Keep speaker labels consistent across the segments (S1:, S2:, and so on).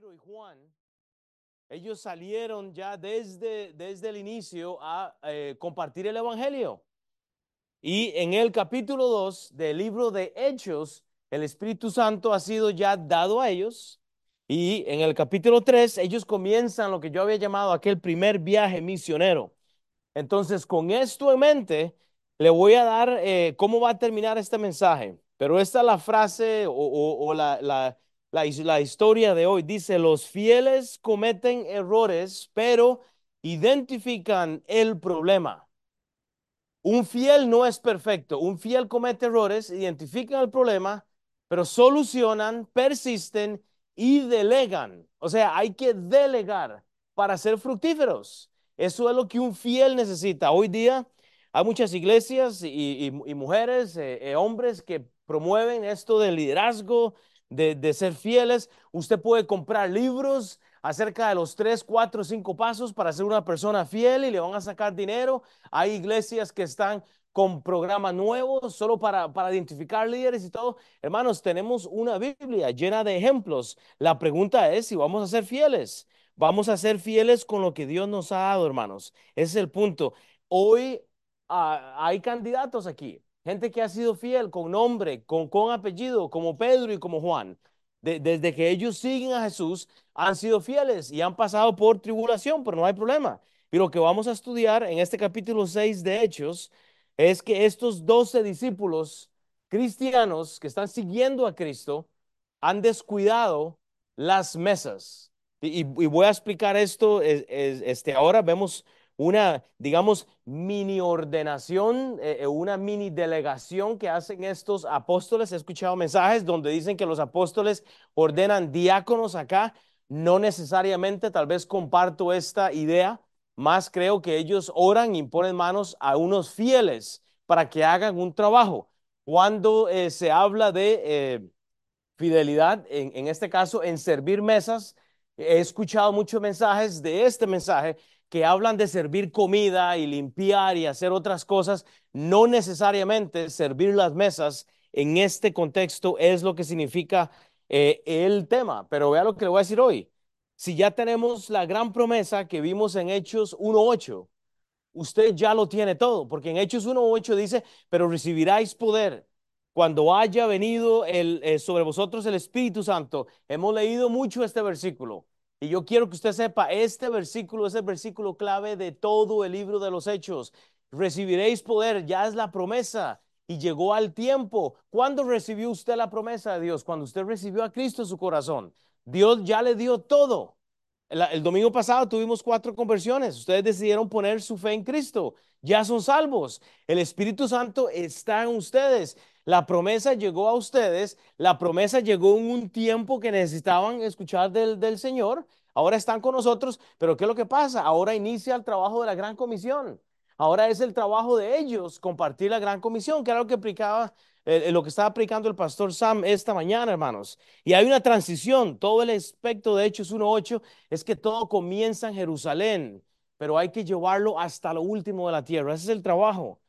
S1: Pedro y Juan, ellos salieron ya desde, desde el inicio a eh, compartir el Evangelio. Y en el capítulo 2 del libro de Hechos, el Espíritu Santo ha sido ya dado a ellos. Y en el capítulo 3, ellos comienzan lo que yo había llamado aquel primer viaje misionero. Entonces, con esto en mente, le voy a dar eh, cómo va a terminar este mensaje. Pero esta es la frase o, la, la, la, historia de hoy. Dice, los fieles cometen errores, pero identifican el problema. Un fiel no es perfecto. Un fiel comete errores, identifican el problema, pero solucionan, persisten y delegan. O sea, hay que delegar para ser fructíferos. Eso es lo que un fiel necesita. Hoy día hay muchas iglesias y, mujeres, eh, eh, hombres que promueven esto del liderazgo, de, de, ser fieles. Usted puede comprar libros acerca de los tres, cuatro, cinco pasos para ser una persona fiel y le van a sacar dinero. Hay iglesias que están con programas nuevos solo para, para identificar líderes y todo. Hermanos, tenemos una Biblia llena de ejemplos. La pregunta es si vamos a ser fieles. Vamos a ser fieles con lo que Dios nos ha dado, hermanos. Es el punto. Hoy ah, hay candidatos aquí, gente que ha sido fiel con nombre, con, con apellido, como Pedro y como Juan. desde que ellos siguen a Jesús, han sido fieles y han pasado por tribulación, pero no hay problema. Y lo que vamos a estudiar en este capítulo 6 de Hechos es que estos doce discípulos cristianos que están siguiendo a Cristo han descuidado las mesas. Y, voy a explicar esto. este, ahora vemos una, digamos, mini ordenación, eh, eh, una mini delegación que hacen estos apóstoles. He escuchado mensajes donde dicen que los apóstoles ordenan diáconos acá. No necesariamente, tal vez comparto esta idea, más creo que ellos oran y ponen manos a unos fieles para que hagan un trabajo. Cuando eh, se habla de eh, fidelidad, en, este caso, en servir mesas, he escuchado muchos mensajes de este mensaje que hablan de servir comida y limpiar y hacer otras cosas, no necesariamente servir las mesas en este contexto es lo que significa eh, el tema. Pero vea lo que le voy a decir hoy si ya tenemos la gran promesa que vimos en Hechos 1.8, usted ya lo tiene todo, porque en Hechos 1.8 dice, pero recibiráis poder cuando haya venido eh, sobre vosotros el Espíritu Santo. Hemos leído mucho este versículo. Y yo quiero que usted sepa, este versículo es el versículo clave de todo el libro de los Hechos. Recibiréis poder, ya es la promesa y llegó al tiempo. ¿Cuándo recibió usted la promesa de Dios? Cuando usted recibió a Cristo en su corazón. Dios ya le dio todo. El, domingo pasado tuvimos cuatro conversiones. Ustedes decidieron poner su fe en Cristo. Ya son salvos. El Espíritu Santo está en ustedes. La promesa llegó a ustedes. La promesa llegó en un tiempo que necesitaban escuchar del, del Señor. Ahora están con nosotros. Pero ¿qué es lo que pasa? Ahora inicia el trabajo de la gran comisión. Ahora es el trabajo de ellos compartir la gran comisión, que era lo que aplicaba eh, lo que estaba aplicando el pastor Sam esta mañana, hermanos. Y hay una transición. Todo el aspecto de Hechos 1.8 es que todo comienza en Jerusalén, pero hay que llevarlo hasta lo último de la tierra. Ese es el trabajo.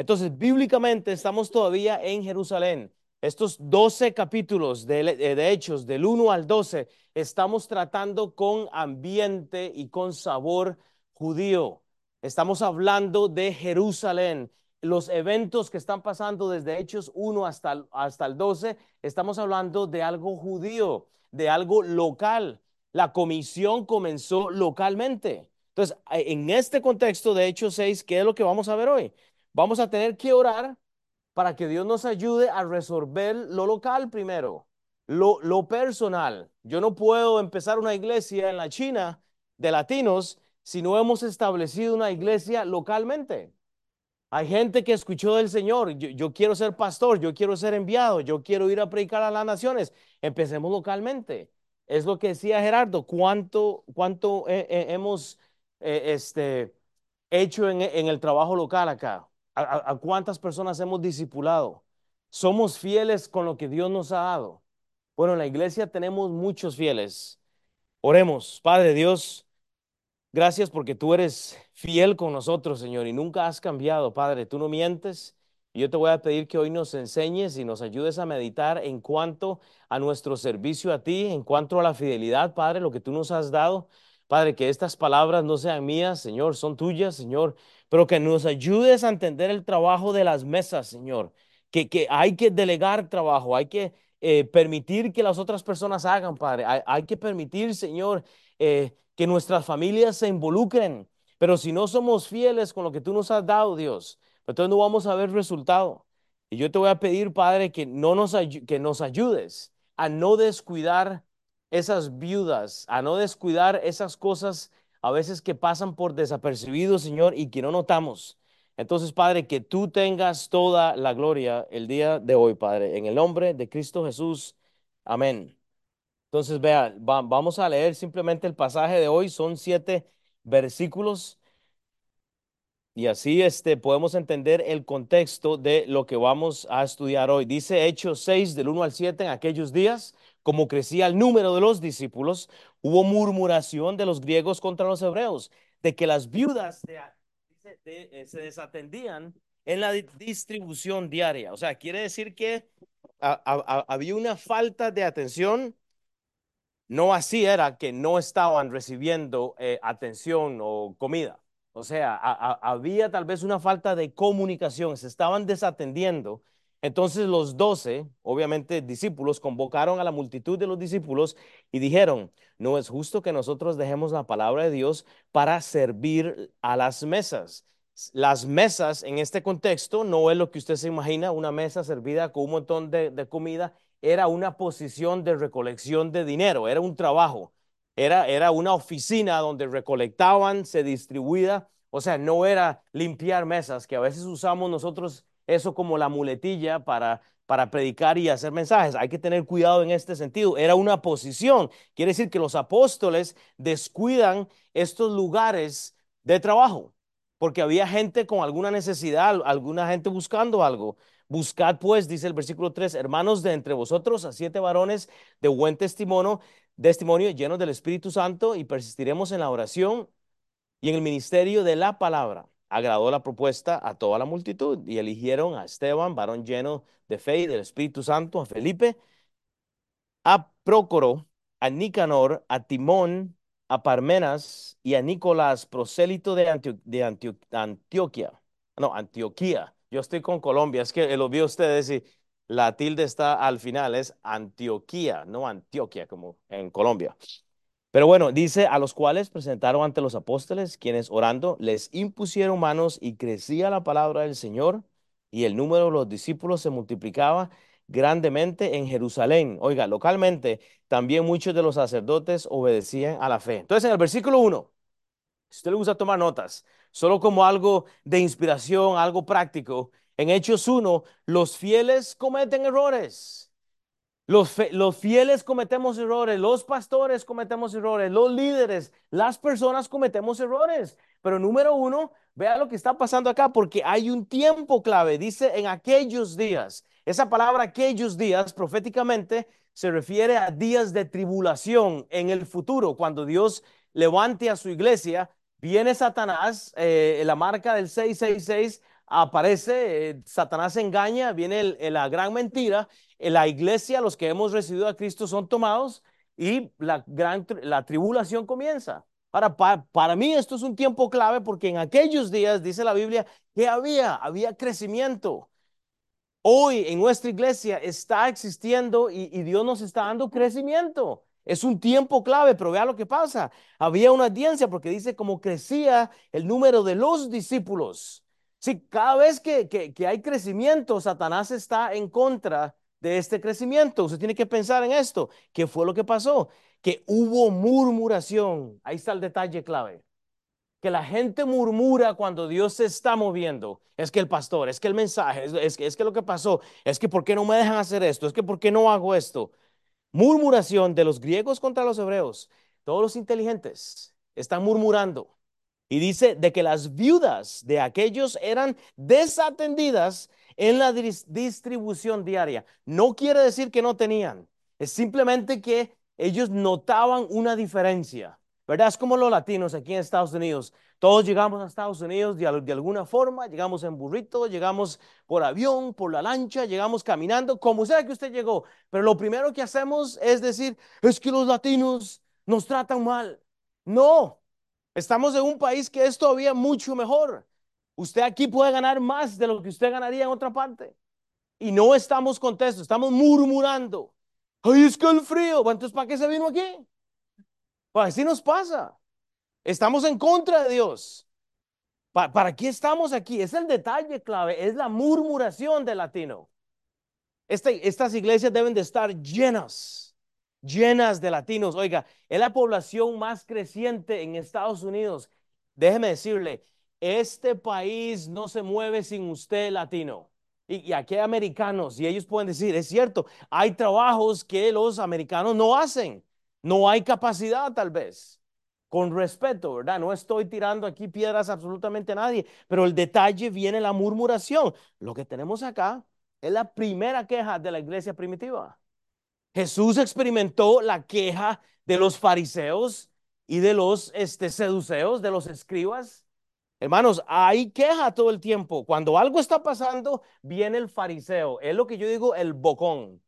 S1: Entonces, bíblicamente estamos todavía en Jerusalén. Estos 12 capítulos de, eh, de, Hechos, del 1 al 12, estamos tratando con ambiente y con sabor judío. Estamos hablando de Jerusalén los eventos que están pasando desde Hechos 1 hasta, hasta el 12, estamos hablando de algo judío, de algo local. La comisión comenzó localmente. Entonces, en este contexto de Hechos 6, ¿qué es lo que vamos a ver hoy? Vamos a tener que orar para que Dios nos ayude a resolver lo local primero, lo, lo personal. Yo no puedo empezar una iglesia en la China de latinos si no hemos establecido una iglesia localmente. Hay gente que escuchó del Señor, yo, quiero ser pastor, yo quiero ser enviado, yo quiero ir a predicar a las naciones. Empecemos localmente. Es lo que decía Gerardo, cuánto, cuánto hemos eh, este, hecho en, el trabajo local acá. A, cuántas personas hemos discipulado. Somos fieles con lo que Dios nos ha dado. Bueno, en la iglesia tenemos muchos fieles. Oremos, Padre Dios. Gracias porque tú eres fiel con nosotros, Señor, y nunca has cambiado, Padre. Tú no mientes Yo te voy a pedir que hoy nos enseñes y nos ayudes a meditar en cuanto a nuestro servicio a ti, en cuanto a la fidelidad, Padre, lo que tú nos has dado. Padre, que estas palabras no sean mías, Señor, son tuyas, Señor, pero que nos ayudes a entender el trabajo de las mesas, Señor, que, que hay que delegar trabajo, hay que eh, permitir que las otras personas hagan, Padre, hay, que permitir, Señor, eh, que nuestras familias se involucren, pero si no somos fieles con lo que tú nos has dado, Dios, entonces no vamos a ver resultado. Y yo te voy a pedir, Padre, que, no nos, que nos ayudes a no descuidar esas viudas, a no descuidar esas cosas a veces que pasan por desapercibidos, Señor, y que no notamos. Entonces, Padre, que tú tengas toda la gloria el día de hoy, Padre, en el nombre de Cristo Jesús. Amén. Entonces, vea, vamos a leer simplemente el pasaje de hoy. Son siete versículos y así este, podemos entender el contexto de lo que vamos a estudiar hoy. Dice Hechos 6 del 1 al 7, en aquellos días, como crecía el número de los discípulos, hubo murmuración de los griegos contra los hebreos, de que las viudas eh, se desatendían en la distribución diaria. O sea, quiere decir que había una falta de atención. No así era que no estaban recibiendo eh, atención o comida. O sea, había tal vez una falta de comunicación, se estaban desatendiendo. Entonces los doce, obviamente discípulos, convocaron a la multitud de los discípulos y dijeron, no es justo que nosotros dejemos la palabra de Dios para servir a las mesas. Las mesas en este contexto no es lo que usted se imagina, una mesa servida con un montón de, comida, era una posición de recolección de dinero, era un trabajo. Era, una oficina donde recolectaban, se distribuía, o sea, no era limpiar mesas, que a veces usamos nosotros eso como la muletilla para, para predicar y hacer mensajes. Hay que tener cuidado en este sentido. Era una posición. Quiere decir que los apóstoles descuidan estos lugares de trabajo, porque había gente con alguna necesidad, alguna gente buscando algo. Buscad pues, dice el versículo 3, hermanos de entre vosotros a siete varones de buen testimonio, testimonio llenos del Espíritu Santo y persistiremos en la oración y en el ministerio de la palabra. Agradó la propuesta a toda la multitud y eligieron a Esteban, varón lleno de fe y del Espíritu Santo, a Felipe, a Prócoro, a Nicanor, a Timón, a Parmenas y a Nicolás, prosélito de, Antioquia. No, Antioquía. Yo estoy con Colombia, es que lo vi ustedes y la tilde está al final, es Antioquía, no Antioquia como en Colombia. Pero bueno, dice, a los cuales presentaron ante los apóstoles, quienes orando les impusieron manos y crecía la palabra del Señor y el número de los discípulos se multiplicaba grandemente en Jerusalén. Oiga, localmente también muchos de los sacerdotes obedecían a la fe. Entonces, en el versículo 1, si usted le gusta tomar notas, solo como algo de inspiración, algo práctico, en Hechos 1, los fieles cometen errores. Los, fieles cometemos errores, los pastores cometemos errores, los líderes, las personas cometemos errores. Pero número uno, vea lo que está pasando acá, porque hay un tiempo clave, dice en aquellos días. Esa palabra aquellos días proféticamente se refiere a días de tribulación en el futuro, cuando Dios levante a su iglesia, viene Satanás, eh, la marca del 666 aparece, eh, Satanás engaña, viene la gran mentira, en la iglesia, los que hemos recibido a Cristo son tomados y la gran la tribulación comienza. Ahora, para mí esto es un tiempo clave porque en aquellos días, dice la Biblia, que había, había crecimiento. Hoy en nuestra iglesia está existiendo y, y Dios nos está dando crecimiento. Es un tiempo clave, pero vea lo que pasa. Había una audiencia porque dice cómo crecía el número de los discípulos. Sí, cada vez que, que, hay crecimiento, Satanás está en contra de este crecimiento. Usted tiene que pensar en esto. ¿Qué fue lo que pasó? Que hubo murmuración. Ahí está el detalle clave. Que la gente murmura cuando Dios se está moviendo. Es que el pastor, es que el mensaje, es, que, es que lo que pasó, es que ¿por qué no me dejan hacer esto? Es que ¿por qué no hago esto? Murmuración de los griegos contra los hebreos. Todos los inteligentes están murmurando. Y dice de que las viudas de aquellos eran desatendidas en la distribución diaria. No quiere decir que no tenían, es simplemente que ellos notaban una diferencia. ¿verdad? Es como los latinos aquí en Estados Unidos. Todos llegamos a Estados Unidos de, de alguna forma, llegamos en burrito, llegamos por avión, por la lancha, llegamos caminando, como sea que usted llegó. Pero lo primero que hacemos es decir, es que los latinos nos tratan mal. No, estamos en un país que es todavía mucho mejor. Usted aquí puede ganar más de lo que usted ganaría en otra parte. Y no estamos contentos, estamos murmurando. Ay, es que el frío. Bueno, entonces, ¿para qué se vino aquí? Pues así nos pasa. Estamos en contra de Dios. ¿Pa- ¿Para qué estamos aquí? Es el detalle clave, es la murmuración del latino. Este- estas iglesias deben de estar llenas, llenas de latinos. Oiga, es la población más creciente en Estados Unidos. Déjeme decirle, este país no se mueve sin usted latino. Y, y aquí hay americanos y ellos pueden decir, es cierto, hay trabajos que los americanos no hacen. No hay capacidad tal vez. Con respeto, ¿verdad? No estoy tirando aquí piedras absolutamente a nadie, pero el detalle viene la murmuración. Lo que tenemos acá es la primera queja de la iglesia primitiva. Jesús experimentó la queja de los fariseos y de los este, seduceos, de los escribas. Hermanos, hay queja todo el tiempo. Cuando algo está pasando, viene el fariseo. Es lo que yo digo, el bocón.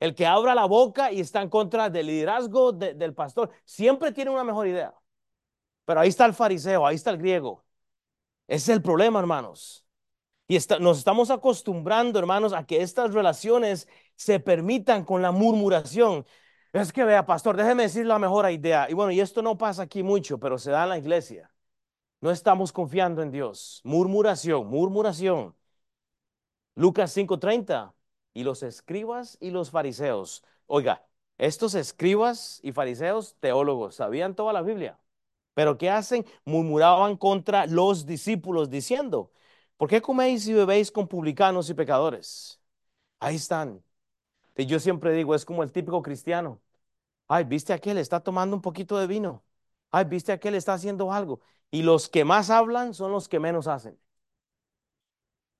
S1: El que abra la boca y está en contra del liderazgo de- del pastor. Siempre tiene una mejor idea. Pero ahí está el fariseo, ahí está el griego. Ese es el problema, hermanos. Y está- nos estamos acostumbrando, hermanos, a que estas relaciones se permitan con la murmuración. Es que vea, pastor, déjeme decir la mejor idea. Y bueno, y esto no pasa aquí mucho, pero se da en la iglesia. No estamos confiando en Dios. Murmuración, murmuración. Lucas 5:30. Y los escribas y los fariseos. Oiga, estos escribas y fariseos, teólogos, sabían toda la Biblia. Pero ¿qué hacen? Murmuraban contra los discípulos diciendo, ¿por qué coméis y bebéis con publicanos y pecadores? Ahí están. Y yo siempre digo, es como el típico cristiano. Ay, viste aquel, está tomando un poquito de vino. Ay, viste aquel, está haciendo algo. Y los que más hablan son los que menos hacen.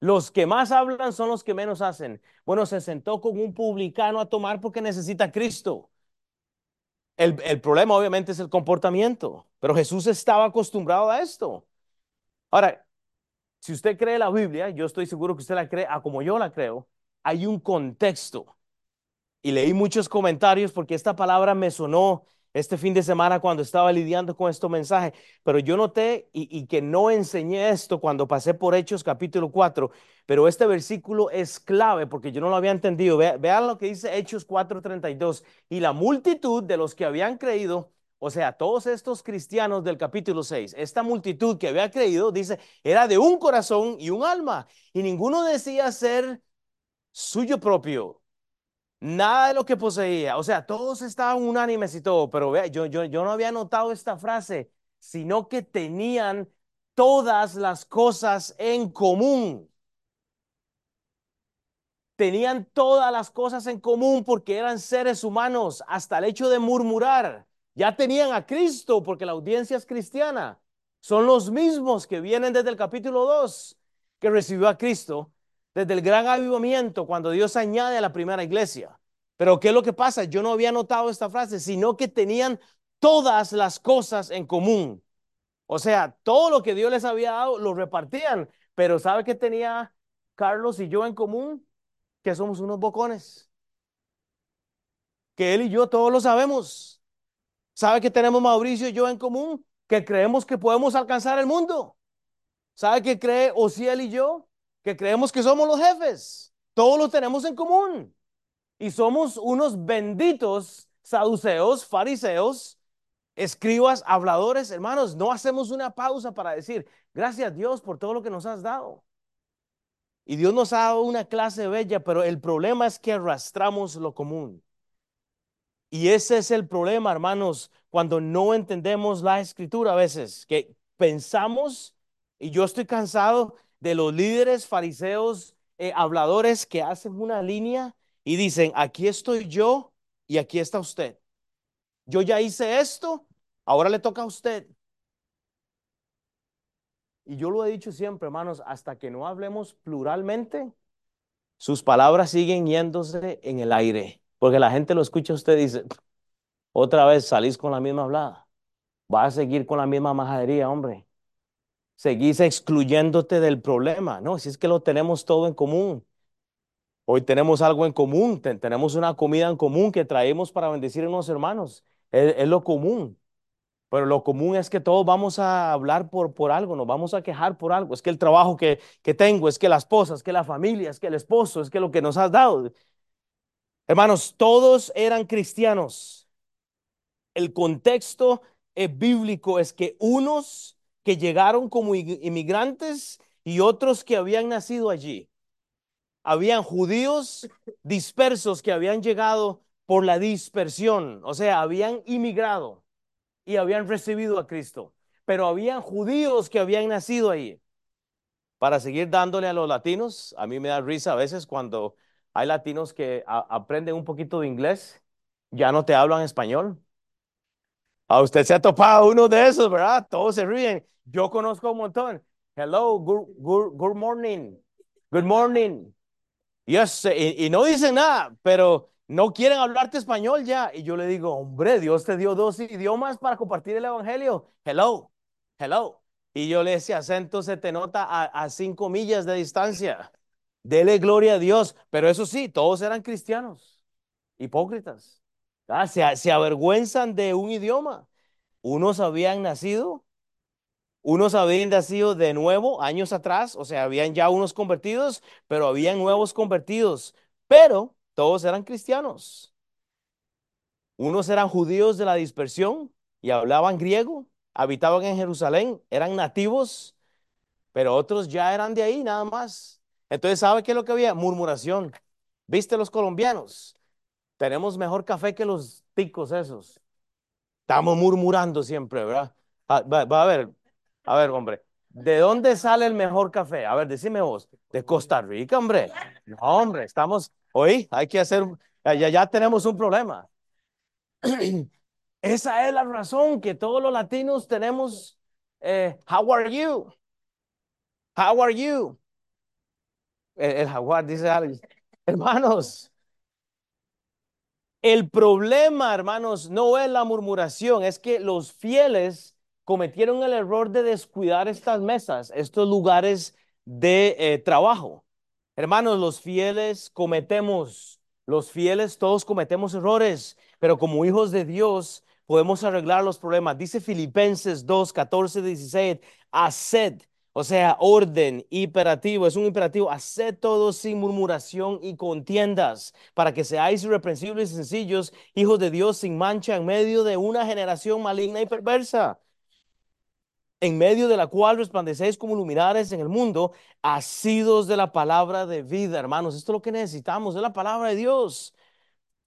S1: Los que más hablan son los que menos hacen. Bueno, se sentó con un publicano a tomar porque necesita Cristo. El, el problema obviamente es el comportamiento, pero Jesús estaba acostumbrado a esto. Ahora, si usted cree la Biblia, yo estoy seguro que usted la cree a como yo la creo, hay un contexto. Y leí muchos comentarios porque esta palabra me sonó este fin de semana cuando estaba lidiando con este mensaje, pero yo noté y, y que no enseñé esto cuando pasé por Hechos capítulo 4, pero este versículo es clave porque yo no lo había entendido. Vea- Vean lo que dice Hechos 4:32. Y la multitud de los que habían creído, o sea, todos estos cristianos del capítulo 6, esta multitud que había creído, dice, era de un corazón y un alma, y ninguno decía ser suyo propio Nada de lo que poseía. O sea, todos estaban unánimes y todo, pero vea, yo, yo, yo no había notado esta frase, sino que tenían todas las cosas en común. Tenían todas las cosas en común porque eran seres humanos, hasta el hecho de murmurar. Ya tenían a Cristo porque la audiencia es cristiana. Son los mismos que vienen desde el capítulo 2 que recibió a Cristo desde el gran avivamiento cuando Dios añade a la primera iglesia. Pero ¿qué es lo que pasa? Yo no había notado esta frase, sino que tenían todas las cosas en común. O sea, todo lo que Dios les había dado lo repartían. Pero ¿sabe qué tenía Carlos y yo en común? Que somos unos bocones. Que él y yo todos lo sabemos. ¿Sabe que tenemos Mauricio y yo en común? Que creemos que podemos alcanzar el mundo. ¿Sabe qué cree Ociel y yo? Que creemos que somos los jefes. Todos lo tenemos en común. Y somos unos benditos saduceos, fariseos, escribas, habladores. Hermanos, no hacemos una pausa para decir, gracias Dios por todo lo que nos has dado. Y Dios nos ha dado una clase bella, pero el problema es que arrastramos lo común. Y ese es el problema, hermanos, cuando no entendemos la escritura a veces, que pensamos, y yo estoy cansado de los líderes fariseos, eh, habladores que hacen una línea y dicen, aquí estoy yo y aquí está usted. Yo ya hice esto, ahora le toca a usted. Y yo lo he dicho siempre, hermanos, hasta que no hablemos pluralmente, sus palabras siguen yéndose en el aire, porque la gente lo escucha usted dice, otra vez salís con la misma hablada. vas a seguir con la misma majadería, hombre. Seguís excluyéndote del problema, ¿no? Si es que lo tenemos todo en común. Hoy tenemos algo en común, tenemos una comida en común que traemos para bendecir a unos hermanos. Es, lo común. Pero lo común es que todos vamos a hablar por, por algo, nos vamos a quejar por algo. Es que el trabajo que, que tengo, es que la esposa, es que la familia, es que el esposo, es que lo que nos has dado. Hermanos, todos eran cristianos. El contexto bíblico es que unos que llegaron como inmigrantes y otros que habían nacido allí. Habían judíos dispersos que habían llegado por la dispersión, o sea, habían inmigrado y habían recibido a Cristo, pero habían judíos que habían nacido ahí. Para seguir dándole a los latinos, a mí me da risa a veces cuando hay latinos que aprenden un poquito de inglés, ya no te hablan español. A usted se ha topado uno de esos, ¿verdad? Todos se ríen. Yo conozco un montón. Hello, good, good, good morning. Good morning. Yes, y, y, no dicen nada, pero no quieren hablarte español ya. Y yo le digo, hombre, Dios te dio dos idiomas para compartir el evangelio. Hello, hello. Y yo le decía, acento se te nota a, a cinco millas de distancia. Dele gloria a Dios. Pero eso sí, todos eran cristianos, hipócritas. Ah, se, se avergüenzan de un idioma. Unos habían nacido unos habían nacido de nuevo años atrás, o sea, habían ya unos convertidos, pero habían nuevos convertidos, pero todos eran cristianos. Unos eran judíos de la dispersión y hablaban griego, habitaban en Jerusalén, eran nativos, pero otros ya eran de ahí nada más. Entonces, ¿sabe qué es lo que había? Murmuración. ¿Viste los colombianos? Tenemos mejor café que los ticos esos. Estamos murmurando siempre, ¿verdad? Ah, va, va a ver, a ver, hombre, ¿de dónde sale el mejor café? A ver, decime vos. De Costa Rica, hombre. No, hombre, estamos, hoy hay que hacer, ya, ya tenemos un problema. Esa es la razón que todos los latinos tenemos. Eh, how are you? How are you? El, el jaguar dice algo. Hermanos, el problema, hermanos, no es la murmuración, es que los fieles cometieron el error de descuidar estas mesas, estos lugares de eh, trabajo. Hermanos, los fieles cometemos, los fieles todos cometemos errores, pero como hijos de Dios podemos arreglar los problemas. Dice Filipenses 2, 14, 16, haced, o sea, orden, imperativo, es un imperativo, haced todo sin murmuración y contiendas, para que seáis irreprensibles y sencillos, hijos de Dios sin mancha en medio de una generación maligna y perversa en medio de la cual resplandecéis como luminares en el mundo, asidos de la palabra de vida, hermanos. Esto es lo que necesitamos, es la palabra de Dios.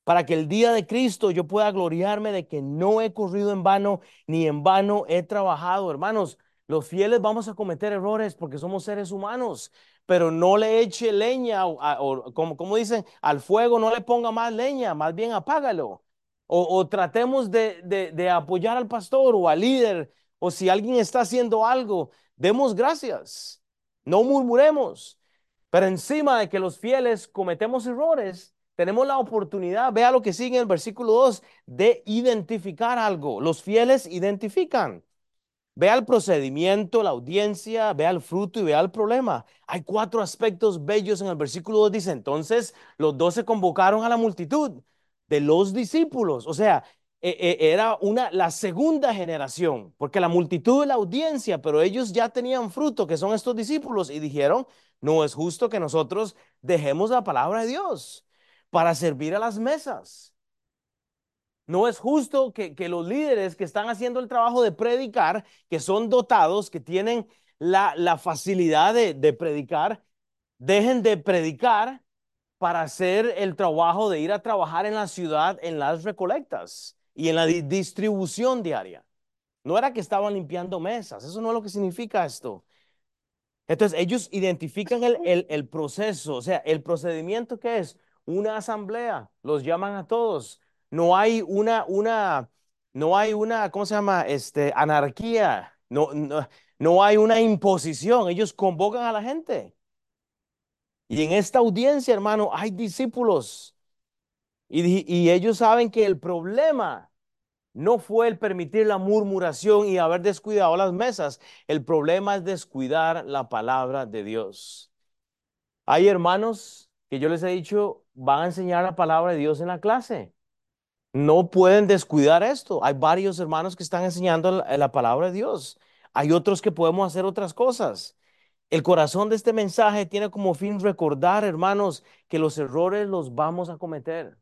S1: Para que el día de Cristo yo pueda gloriarme de que no he corrido en vano, ni en vano he trabajado. Hermanos, los fieles vamos a cometer errores porque somos seres humanos, pero no le eche leña, o, como, dicen, al fuego no le ponga más leña, más bien apágalo. O, tratemos de, de apoyar al pastor o al líder o si alguien está haciendo algo, demos gracias, no murmuremos. Pero encima de que los fieles cometemos errores, tenemos la oportunidad, vea lo que sigue en el versículo 2, de identificar algo. Los fieles identifican. Vea el procedimiento, la audiencia, vea el fruto y vea el problema. Hay cuatro aspectos bellos en el versículo 2. Dice, entonces los dos se convocaron a la multitud de los discípulos. O sea, e, e, era una, la segunda generación, porque la multitud de la audiencia, pero ellos ya tenían fruto, que son estos discípulos, y dijeron, no es justo que nosotros dejemos la palabra de Dios para servir a las mesas. No es justo que, los líderes que están haciendo el trabajo de predicar, que son dotados, que tienen la, la facilidad de, de predicar, dejen de predicar para hacer el trabajo de ir a trabajar en la ciudad en las recolectas y en la distribución diaria. No era que estaban limpiando mesas, eso no es lo que significa esto. Entonces, ellos identifican el, el, proceso, o sea, el procedimiento que es una asamblea, los llaman a todos. No hay una, una, no hay una, ¿cómo se llama? Este, anarquía, no, no, no hay una imposición, ellos convocan a la gente. Y en esta audiencia, hermano, hay discípulos y, ellos saben que el problema no fue el permitir la murmuración y haber descuidado las mesas. El problema es descuidar la palabra de Dios. Hay hermanos que yo les he dicho, van a enseñar la palabra de Dios en la clase. No pueden descuidar esto. Hay varios hermanos que están enseñando la, la palabra de Dios. Hay otros que podemos hacer otras cosas. El corazón de este mensaje tiene como fin recordar, hermanos, que los errores los vamos a cometer.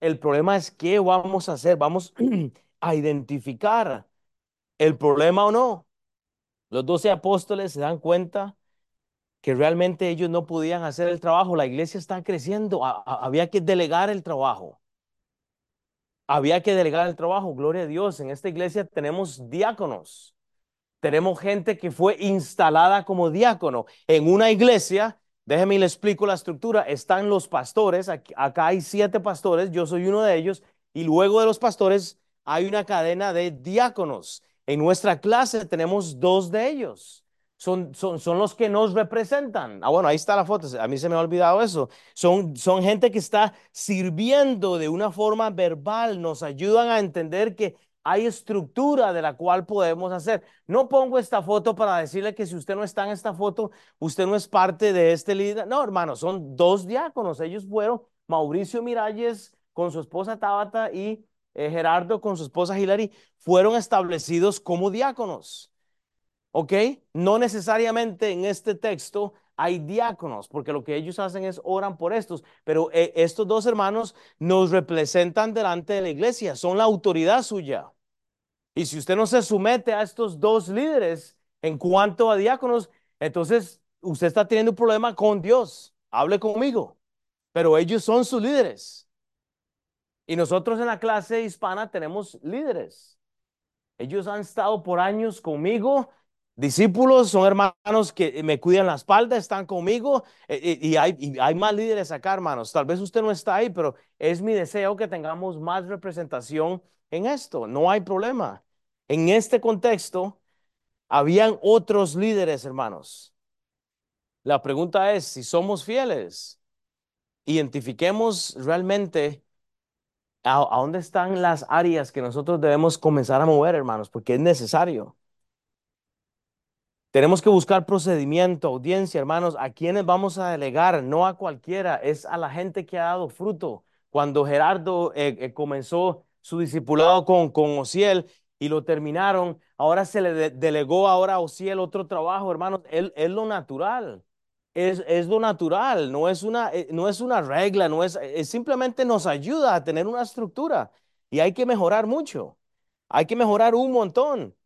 S1: El problema es qué vamos a hacer. Vamos a identificar el problema o no. Los doce apóstoles se dan cuenta que realmente ellos no podían hacer el trabajo. La iglesia está creciendo. había que delegar el trabajo. Había que delegar el trabajo. Gloria a Dios. En esta iglesia tenemos diáconos. Tenemos gente que fue instalada como diácono en una iglesia. Déjeme le explico la estructura. Están los pastores. acá hay siete pastores. Yo soy uno de ellos. Y luego de los pastores hay una cadena de diáconos. En nuestra clase tenemos dos de ellos son, son, los que nos representan. Ah, bueno, ahí está la foto, a mí se me ha olvidado eso. Son, son gente que está sirviendo de una forma verbal, nos ayudan a entender que hay estructura de la cual podemos hacer. No pongo esta foto para decirle que si usted no está en esta foto, usted no es parte de este líder. No, hermano, son dos diáconos. Ellos fueron Mauricio Miralles con su esposa Tabata y eh, Gerardo con su esposa Hilary, fueron establecidos como diáconos. ¿Ok? No necesariamente en este texto hay diáconos, porque lo que ellos hacen es oran por estos, pero eh, estos dos hermanos nos representan delante de la iglesia, son la autoridad suya. Y si usted no se somete a estos dos líderes en cuanto a diáconos, entonces usted está teniendo un problema con Dios. Hable conmigo. Pero ellos son sus líderes. Y nosotros en la clase hispana tenemos líderes. Ellos han estado por años conmigo Discípulos son hermanos que me cuidan la espalda, están conmigo eh, eh, y, hay, y más líderes acá, hermanos. Tal vez usted no está ahí, pero es mi deseo que tengamos más representación en esto. No hay problema. En este contexto, habían otros líderes, hermanos. La pregunta es, si somos fieles, identifiquemos realmente a dónde están las áreas que nosotros debemos comenzar a mover, hermanos, porque es necesario. Tenemos que buscar procedimiento, audiencia, hermanos, a quienes vamos a delegar, no a cualquiera, es a la gente que ha dado fruto. Cuando Gerardo eh, eh, comenzó su discipulado con, con Ociel y lo terminaron, ahora se le delegó ahora a Ociel otro trabajo, hermanos, es, es lo natural. Es, es, lo natural, no es, una, eh, no es una regla, no es, es simplemente nos ayuda a tener una estructura y hay que mejorar mucho, hay que mejorar un montón.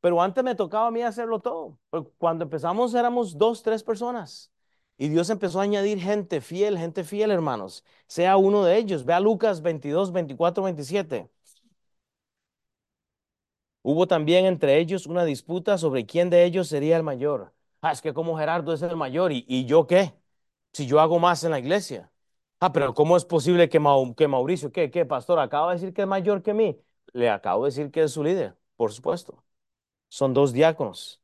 S1: Pero antes me tocaba a mí hacerlo todo. Cuando empezamos éramos dos, tres personas. Y Dios empezó a añadir gente fiel, gente fiel, hermanos. Sea uno de ellos. Vea Lucas 22, 24, 27. Hubo también entre ellos una disputa sobre quién de ellos sería el mayor. Ah, es que como Gerardo es el mayor, ¿y, y yo qué? Si yo hago más en la iglesia. Ah, pero ¿cómo es posible que, que Mauricio, qué, qué, pastor, acaba de decir que es mayor que mí? Le acabo de decir que es su líder, por supuesto son dos diáconos.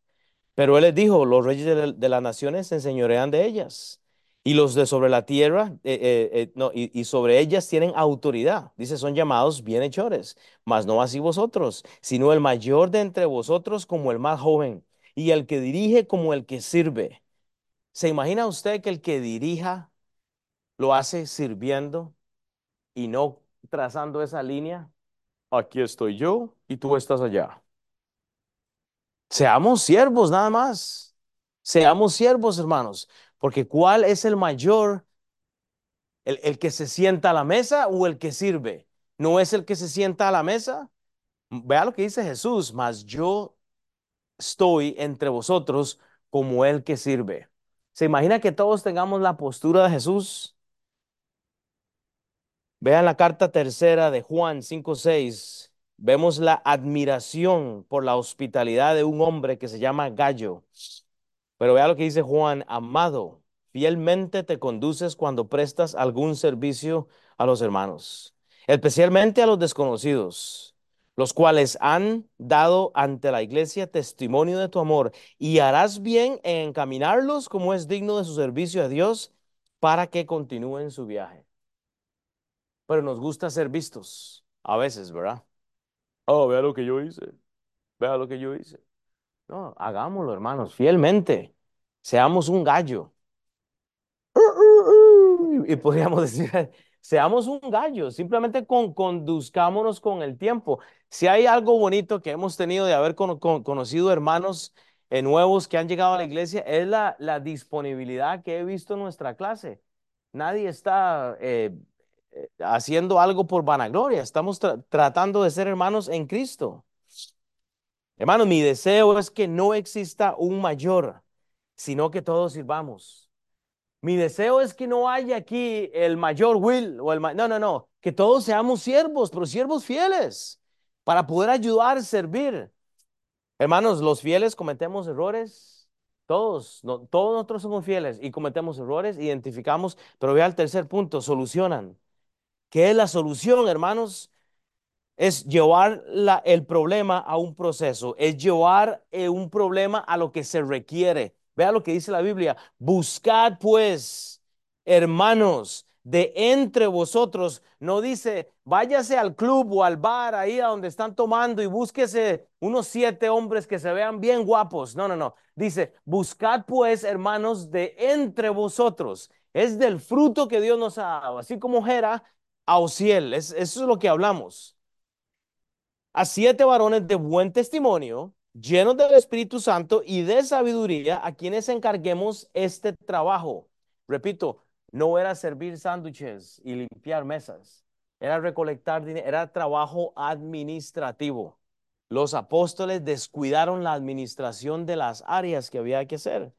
S1: Pero él les dijo, los reyes de, las naciones se enseñorean de ellas. Y los de sobre la tierra, eh, eh, eh, no, y, sobre ellas tienen autoridad. Dice, son llamados bienhechores, mas no así vosotros, sino el mayor de entre vosotros como el más joven, y el que dirige como el que sirve. ¿Se imagina usted que el que dirija lo hace sirviendo y no trazando esa línea? Aquí estoy yo y tú estás allá. Seamos siervos nada más. Seamos siervos, hermanos. Porque ¿cuál es el mayor? ¿El, ¿El, que se sienta a la mesa o el que sirve? ¿No es el que se sienta a la mesa? Vea lo que dice Jesús, mas yo estoy entre vosotros como el que sirve. ¿Se imagina que todos tengamos la postura de Jesús? Vean la carta tercera de Juan 5.6 vemos la admiración por la hospitalidad de un hombre que se llama Gallo. Pero vea lo que dice Juan, amado, fielmente te conduces cuando prestas algún servicio a los hermanos, especialmente a los desconocidos, los cuales han dado ante la iglesia testimonio de tu amor, y harás bien en encaminarlos como es digno de su servicio a Dios para que continúen su viaje. Pero nos gusta ser vistos, a veces, ¿verdad? Oh, vea lo que yo hice. Vea lo que yo hice. No, hagámoslo, hermanos, fielmente. Seamos un gallo. Y podríamos decir, seamos un gallo, simplemente con, conduzcámonos con el tiempo. Si hay algo bonito que hemos tenido de haber conocido hermanos eh, nuevos que han llegado a la iglesia, es la, disponibilidad que he visto en nuestra clase. Nadie está eh, haciendo algo por vanagloria, estamos tratando de ser hermanos en Cristo. Hermanos, mi deseo es que no exista un mayor, sino que todos sirvamos. Mi deseo es que no haya aquí el mayor Will o el no, no, no, que todos seamos siervos, pero siervos fieles para poder ayudar, servir. Hermanos, los fieles cometemos errores, todos, todos nosotros somos fieles y cometemos errores, identificamos, pero vea el tercer punto, solucionan. ¿Qué es la solución, hermanos? es llevar el problema a un proceso, es llevar eh, un problema a lo que se requiere. Vea lo que dice la Biblia. Buscad pues, hermanos, de entre vosotros. No dice, váyase al club o al bar ahí a donde están tomando y búsquese unos siete hombres que se vean bien guapos. No, no, no. Dice, buscad pues, hermanos, de entre vosotros. Es del fruto que Dios nos ha dado. Así como Jera a Ociel. eso es lo que hablamos a siete varones de buen testimonio, llenos del Espíritu Santo y de sabiduría, a quienes encarguemos este trabajo. Repito, no era servir sándwiches y limpiar mesas, era recolectar dinero, era trabajo administrativo. Los apóstoles descuidaron la administración de las áreas que había que hacer.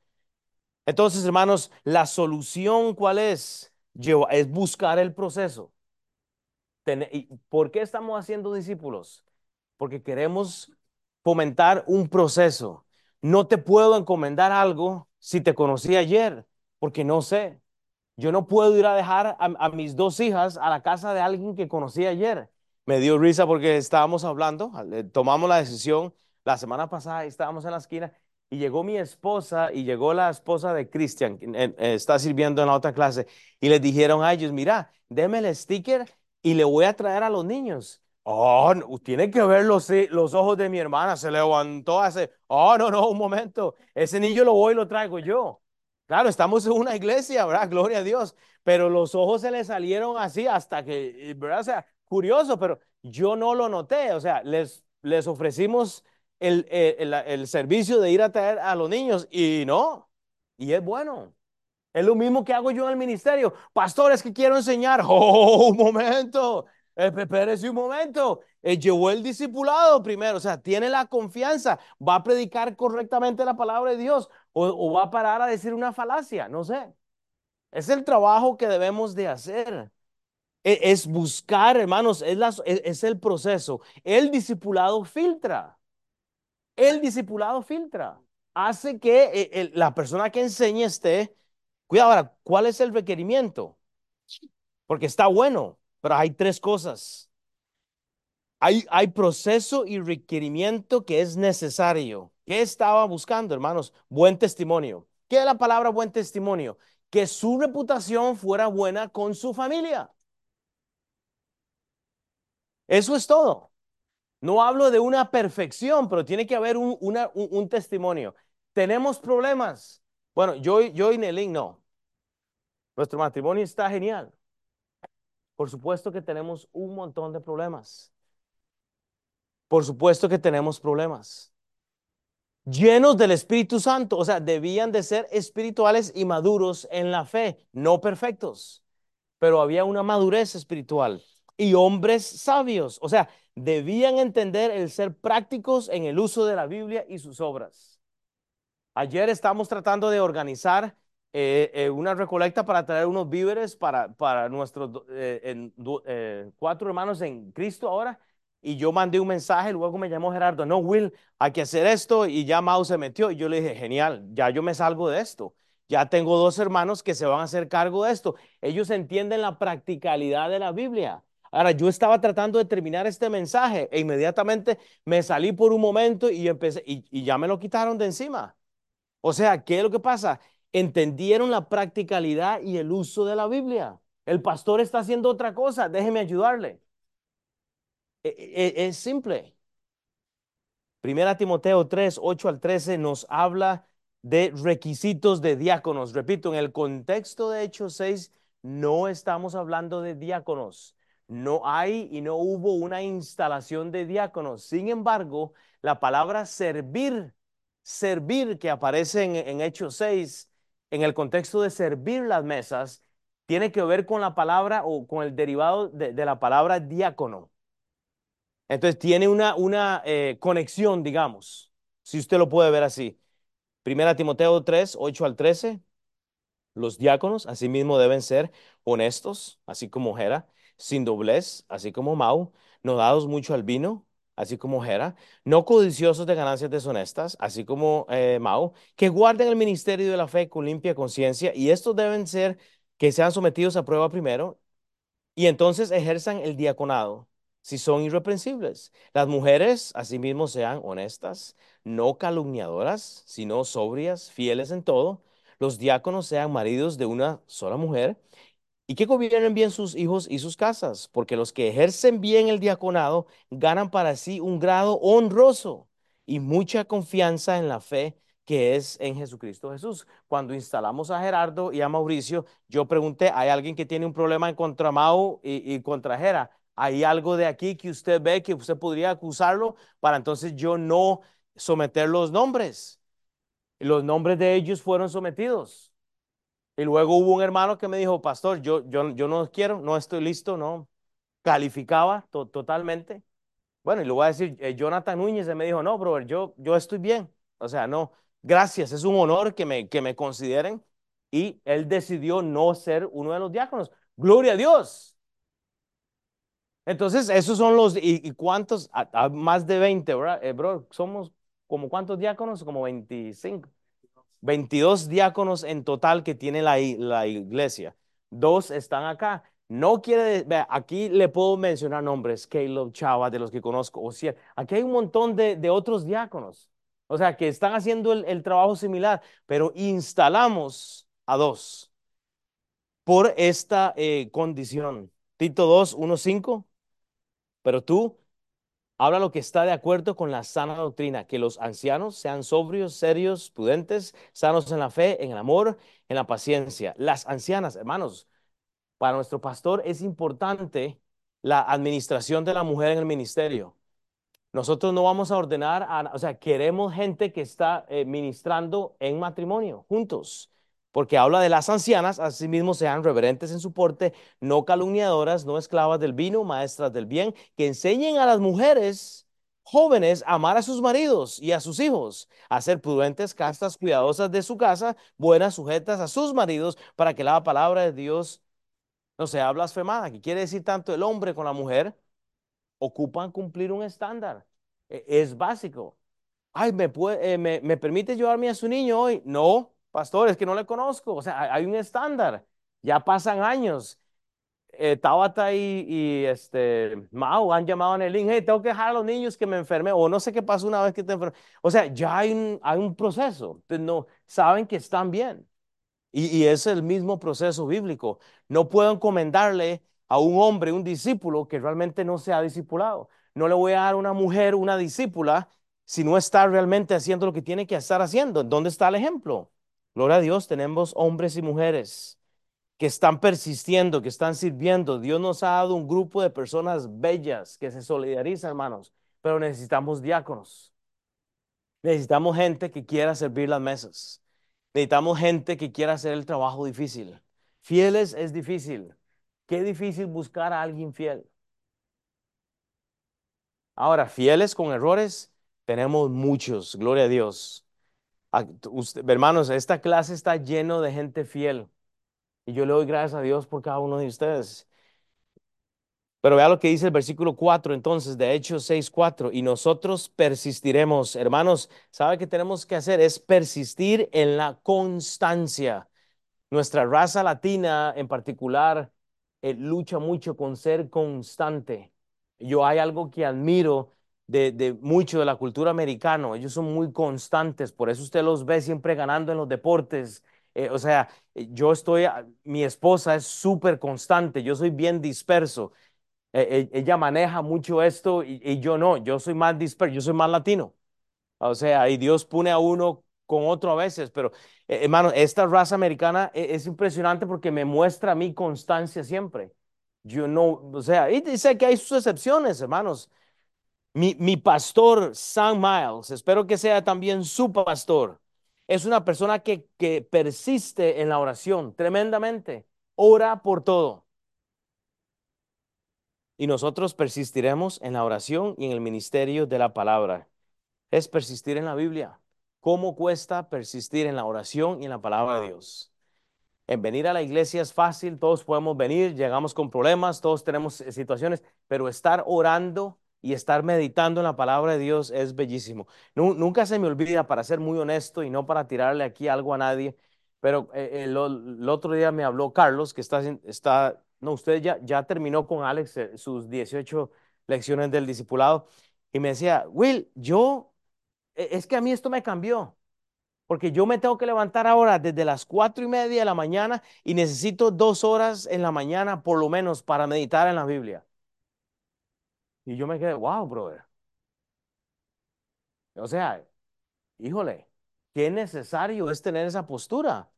S1: Entonces, hermanos, la solución, ¿cuál es? Es buscar el proceso. ¿Por qué estamos haciendo discípulos? porque queremos fomentar un proceso. No te puedo encomendar algo si te conocí ayer, porque no sé. Yo no puedo ir a dejar a, mis dos hijas a la casa de alguien que conocí ayer. Me dio risa porque estábamos hablando, tomamos la decisión la semana pasada, estábamos en la esquina y llegó mi esposa y llegó la esposa de Cristian, eh, eh, está sirviendo en la otra clase, y les dijeron a ellos, mira, déme el sticker y le voy a traer a los niños. Oh, tiene que ver los, los ojos de mi hermana. Se levantó hace, oh, no, no, un momento. Ese niño lo voy y lo traigo yo. Claro, estamos en una iglesia, ¿verdad? Gloria a Dios. Pero los ojos se le salieron así hasta que, ¿verdad? O sea, curioso, pero yo no lo noté. O sea, les, les ofrecimos el, el, el servicio de ir a traer a los niños y no. Y es bueno. Es lo mismo que hago yo en el ministerio. Pastores que quiero enseñar. Oh, un momento. Eh, espérese un momento. Eh, llevó el discipulado primero, o sea, tiene la confianza, va a predicar correctamente la palabra de Dios o, va a parar a decir una falacia, no sé. Es el trabajo que debemos de hacer. E, es, buscar, hermanos, es, e, es el proceso. El discipulado filtra. El discipulado filtra. Hace que eh, la persona que enseñe esté. Cuidado ahora, ¿cuál es el requerimiento? Porque está bueno. Pero hay tres cosas. Hay, hay proceso y requerimiento que es necesario. ¿Qué estaba buscando, hermanos? Buen testimonio. ¿Qué es la palabra buen testimonio? Que su reputación fuera buena con su familia. Eso es todo. No hablo de una perfección, pero tiene que haber un, un, testimonio. Tenemos problemas. Bueno, yo, yo y Nelly no. Nuestro matrimonio está genial. Por supuesto que tenemos un montón de problemas. Por supuesto que tenemos problemas. Llenos del Espíritu Santo, o sea, debían de ser espirituales y maduros en la fe, no perfectos, pero había una madurez espiritual y hombres sabios, o sea, debían entender el ser prácticos en el uso de la Biblia y sus obras. Ayer estamos tratando de organizar eh, eh, una recolecta para traer unos víveres para, para nuestros eh, cuatro hermanos en Cristo ahora. Y yo mandé un mensaje, luego me llamó Gerardo, no, Will, hay que hacer esto. Y ya Mau se metió. Y yo le dije, genial, ya yo me salgo de esto. Ya tengo dos hermanos que se van a hacer cargo de esto. Ellos entienden la practicalidad de la Biblia. Ahora, yo estaba tratando de terminar este mensaje e inmediatamente me salí por un momento y empecé, y ya me lo quitaron de encima. O sea, ¿qué es lo que pasa? entendieron la practicalidad y el uso de la Biblia. El pastor está haciendo otra cosa, déjeme ayudarle. E, e, e, es, simple. Primera Timoteo 3, 8 al 13 nos habla de requisitos de diáconos. Repito, en el contexto de Hechos 6 no estamos hablando de diáconos. No hay y no hubo una instalación de diáconos. Sin embargo, la palabra servir, servir que aparece en, Hechos 6, en el contexto de servir las mesas, tiene que ver con la palabra o con el derivado de, la palabra diácono. Entonces tiene una, una eh, conexión, digamos, si usted lo puede ver así. Primera Timoteo 3, 8 al 13. Los diáconos asimismo deben ser honestos, así como Jera, sin doblez, así como Mau, no dados mucho al vino, así como Jera, no codiciosos de ganancias deshonestas, así como eh, Mau, que guarden el ministerio de la fe con limpia conciencia, y estos deben ser que sean sometidos a prueba primero, y entonces ejerzan el diaconado, si son irreprensibles. Las mujeres, asimismo, sean honestas, no calumniadoras, sino sobrias, fieles en todo. Los diáconos sean maridos de una sola mujer y que gobiernen bien sus hijos y sus casas, porque los que ejercen bien el diaconado ganan para sí un grado honroso y mucha confianza en la fe que es en Jesucristo Jesús. Cuando instalamos a Gerardo y a Mauricio, yo pregunté, ¿hay alguien que tiene un problema en contra Mau y, Gera? ¿Hay algo de aquí que usted ve que usted podría acusarlo para entonces yo no someter los nombres? Los nombres de ellos fueron sometidos. Y luego hubo un hermano que me dijo, pastor, yo, yo, yo no quiero, no estoy listo, no. Calificaba totalmente. Bueno, y le voy a decir, eh, Jonathan Núñez me dijo, no, brother, yo, yo estoy bien. O sea, no, gracias, es un honor que me, que me consideren. Y él decidió no ser uno de los diáconos. Gloria a Dios. Entonces, esos son los, ¿y, cuántos? más de 20, ¿verdad? Eh, bro, somos como cuántos diáconos? Como 25. 22 diáconos en total que tiene la, la iglesia. Dos están acá. No quiere, aquí le puedo mencionar nombres, Caleb, Chava, de los que conozco, o sea, aquí hay un montón de, de otros diáconos, o sea, que están haciendo el, trabajo similar, pero instalamos a dos por esta eh, condición. Tito 2, 1, 5, pero tú habla lo que está de acuerdo con la sana doctrina, que los ancianos sean sobrios, serios, prudentes, sanos en la fe, en el amor, en la paciencia. Las ancianas, hermanos, para nuestro pastor es importante la administración de la mujer en el ministerio. Nosotros no vamos a ordenar, o sea, queremos gente que está eh, ministrando en matrimonio, juntos porque habla de las ancianas, asimismo sean reverentes en su porte, no calumniadoras, no esclavas del vino, maestras del bien, que enseñen a las mujeres jóvenes a amar a sus maridos y a sus hijos, a ser prudentes, castas, cuidadosas de su casa, buenas, sujetas a sus maridos, para que la palabra de Dios no sea blasfemada, que quiere decir tanto el hombre con la mujer, ocupan cumplir un estándar. E, es básico. Ay, ¿me, eh, me, ¿me permite llevarme a su niño hoy? No, pastores que no le conozco. O sea, hay un estándar. Ya pasan años. Eh, Tabata y, este, Mao han llamado en el link, hey, tengo que dejar a los niños que me enferme, o no sé qué pasó una vez que te enfermé. O sea, ya hay un, hay un proceso. no, saben que están bien. Y, y es el mismo proceso bíblico. No puedo encomendarle a un hombre, un discípulo, que realmente no se ha discipulado. No le voy a dar a una mujer, una discípula, si no está realmente haciendo lo que tiene que estar haciendo. ¿Dónde está el ejemplo? Gloria a Dios, tenemos hombres y mujeres que están persistiendo, que están sirviendo. Dios nos ha dado un grupo de personas bellas que se solidarizan, hermanos, pero necesitamos diáconos. Necesitamos gente que quiera servir las mesas. Necesitamos gente que quiera hacer el trabajo difícil. Fieles es difícil. Qué difícil buscar a alguien fiel. Ahora, fieles con errores, tenemos muchos, gloria a Dios hermanos, esta clase está lleno de gente fiel. Y yo le doy gracias a Dios por cada uno de ustedes. Pero vea lo que dice el versículo 4 entonces de Hechos 6, 4. Y nosotros persistiremos. Hermanos, ¿sabe qué tenemos que hacer? Es persistir en la constancia. Nuestra raza latina en particular eh, lucha mucho con ser constante. Yo hay algo que admiro de, mucho de la cultura americana. Ellos son muy constantes, por eso usted los ve siempre ganando en los deportes. Eh, o sea, eh, yo estoy, mi esposa es súper constante, yo soy bien disperso. E, e, ella maneja mucho esto y, yo no, yo soy más disperso, yo soy más latino. O sea, y Dios pone a uno con otro a veces, pero eh, hermano, esta raza americana e- es, impresionante porque me muestra mi constancia siempre. Yo no, o sea, y dice que hay sus excepciones, hermanos. Mi, pastor, Sam Miles, espero que sea también su pastor. Es una persona que, que persiste en la oración tremendamente. Ora por todo. Y nosotros persistiremos en la oración y en el ministerio de la palabra. Es persistir en la Biblia. ¿Cómo cuesta persistir en la oración y en la palabra de Dios? En venir a la iglesia es fácil, todos podemos venir, llegamos con problemas, todos tenemos situaciones, pero estar orando y estar meditando en la palabra de Dios es bellísimo. Nu- nunca se me olvida, para ser muy honesto y no para tirarle aquí algo a nadie, pero eh, el, o- el otro día me habló Carlos, que está, está no, usted ya, ya terminó con Alex eh, sus 18 lecciones del discipulado, y me decía, Will, yo, eh, es que a mí esto me cambió. Porque yo me tengo que levantar ahora desde las cuatro y media de la mañana y necesito dos horas en la mañana por lo menos para meditar en la Biblia. Y yo me quedé, wow, brother. O sea, híjole, qué necesario es tener esa postura.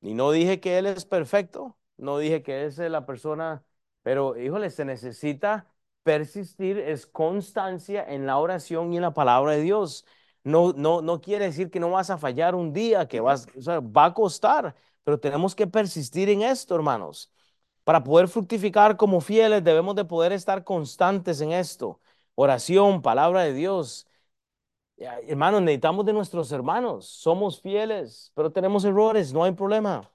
S1: Y no dije que él es perfecto, no dije que es la persona, pero híjole, se necesita persistir, es constancia en la oración y en la palabra de Dios. No, no, no quiere decir que no vas a fallar un día, que vas, o sea, va a costar, pero tenemos que persistir en esto, hermanos. Para poder fructificar como fieles, debemos de poder estar constantes en esto. Oración, palabra de Dios. Ya, Hermanos, necesitamos de nuestros hermanos. Somos fieles, pero tenemos errores, no hay problema.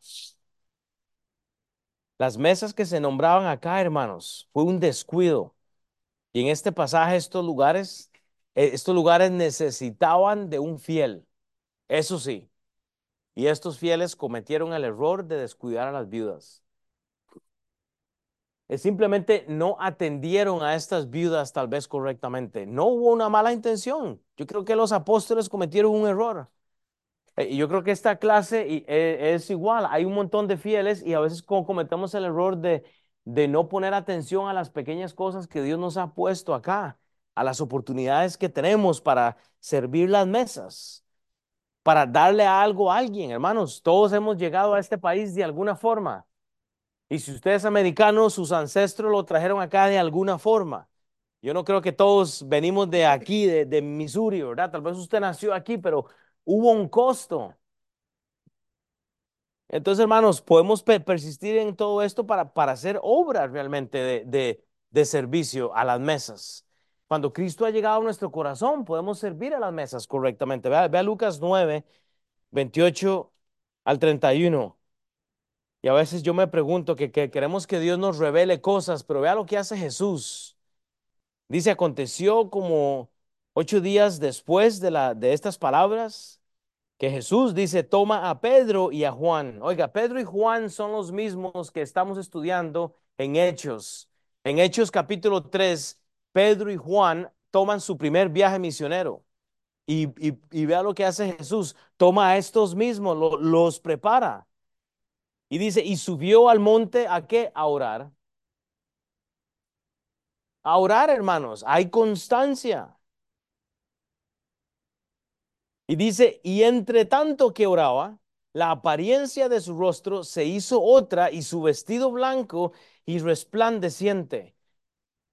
S1: Las mesas que se nombraban acá, hermanos, fue un descuido. Y en este pasaje, estos lugares, eh, estos lugares necesitaban de un fiel. Eso sí. Y estos fieles cometieron el error de descuidar a las viudas. Simplemente no atendieron a estas viudas tal vez correctamente. No hubo una mala intención. Yo creo que los apóstoles cometieron un error. Eh, Y yo creo que esta clase eh, es igual. Hay un montón de fieles y a veces co- cometemos el error de, de no poner atención a las pequeñas cosas que Dios nos ha puesto acá, a las oportunidades que tenemos para servir las mesas, para darle algo a alguien. Hermanos, todos hemos llegado a este país de alguna forma. Y si usted es americano, sus ancestros lo trajeron acá de alguna forma. Yo no creo que todos venimos de aquí, de, de Missouri, ¿verdad? Tal vez usted nació aquí, pero hubo un costo. Entonces, hermanos, podemos pe- persistir en todo esto para, para hacer obras realmente de, de, de servicio a las mesas. Cuando Cristo ha llegado a nuestro corazón, podemos servir a las mesas correctamente. Vea, vea Lucas 9, 28 al 31. Y a veces yo me pregunto que, que queremos que Dios nos revele cosas, pero vea lo que hace Jesús. Dice, aconteció como ocho días después de, la, de estas palabras que Jesús dice, toma a Pedro y a Juan. Oiga, Pedro y Juan son los mismos que estamos estudiando en Hechos. En Hechos capítulo 3, Pedro y Juan toman su primer viaje misionero. Y, vea lo que hace Jesús. Toma a estos mismos, lo- los prepara. Y dice, y subió al monte a qué? A orar. A orar, hermanos. Hay constancia. Y dice, y entre tanto que oraba, la apariencia de su rostro se hizo otra y su vestido blanco y resplandeciente.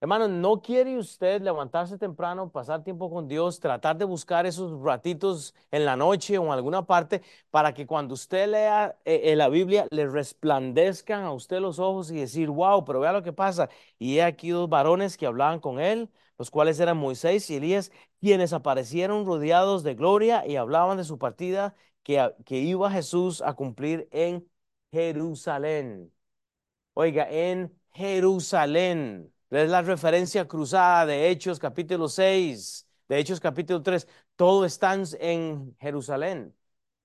S1: Hermano, ¿no quiere usted levantarse temprano, pasar tiempo con Dios, tratar de buscar esos ratitos en la noche o en alguna parte para que cuando usted lea eh, eh, la Biblia le resplandezcan a usted los ojos y decir, wow, pero vea lo que pasa? Y he aquí dos varones que hablaban con él, los cuales eran Moisés y Elías, quienes aparecieron rodeados de gloria y hablaban de su partida que, que iba Jesús a cumplir en Jerusalén. Oiga, en Jerusalén. Es la referencia cruzada de Hechos capítulo 6, de Hechos capítulo 3. Todo está en- Jerusalén.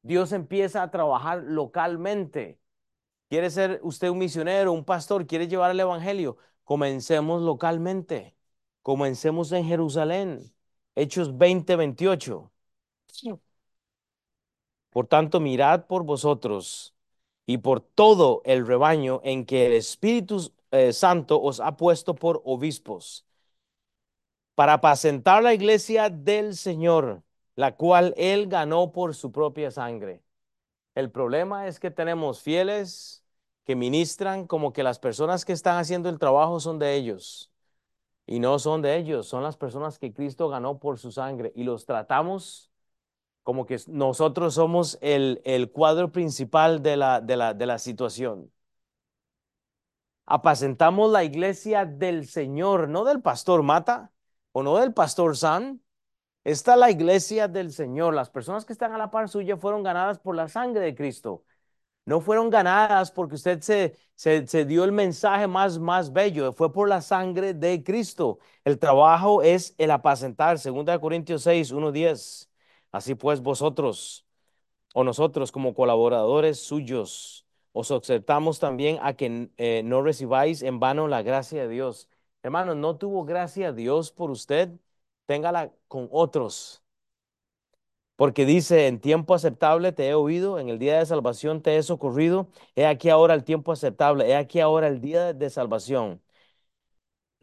S1: Dios empieza a trabajar localmente. ¿Quiere ser usted un misionero, un pastor? ¿Quiere llevar el evangelio? Comencemos localmente. Comencemos en Jerusalén. Hechos 20, 28. Por tanto, mirad por vosotros y por todo el rebaño en que el Espíritu eh, Santo os ha puesto por obispos, para apacentar la iglesia del Señor, la cual él ganó por su propia sangre. El problema es que tenemos fieles que ministran como que las personas que están haciendo el trabajo son de ellos. Y no son de ellos, son las personas que Cristo ganó por su sangre. Y los tratamos como que nosotros somos el, el cuadro principal de la, de, la, de la situación. Apacentamos la iglesia del Señor, no del pastor Mata o no del pastor San. Está la iglesia del Señor. Las personas que están a la par suya fueron ganadas por la sangre de Cristo. No fueron ganadas porque usted se, se, dio el mensaje más, más bello. Fue por la sangre de Cristo. El trabajo es el apacentar. 2 Corintios 6, 1, 10. Así pues vosotros o nosotros como colaboradores suyos os exhortamos también a que eh, no recibáis en vano la gracia de Dios. Hermano, no tuvo gracia Dios por usted, téngala con otros. Porque dice, en tiempo aceptable te he oído, en el día de salvación te he socorrido, he aquí ahora el tiempo aceptable, he aquí ahora el día de salvación.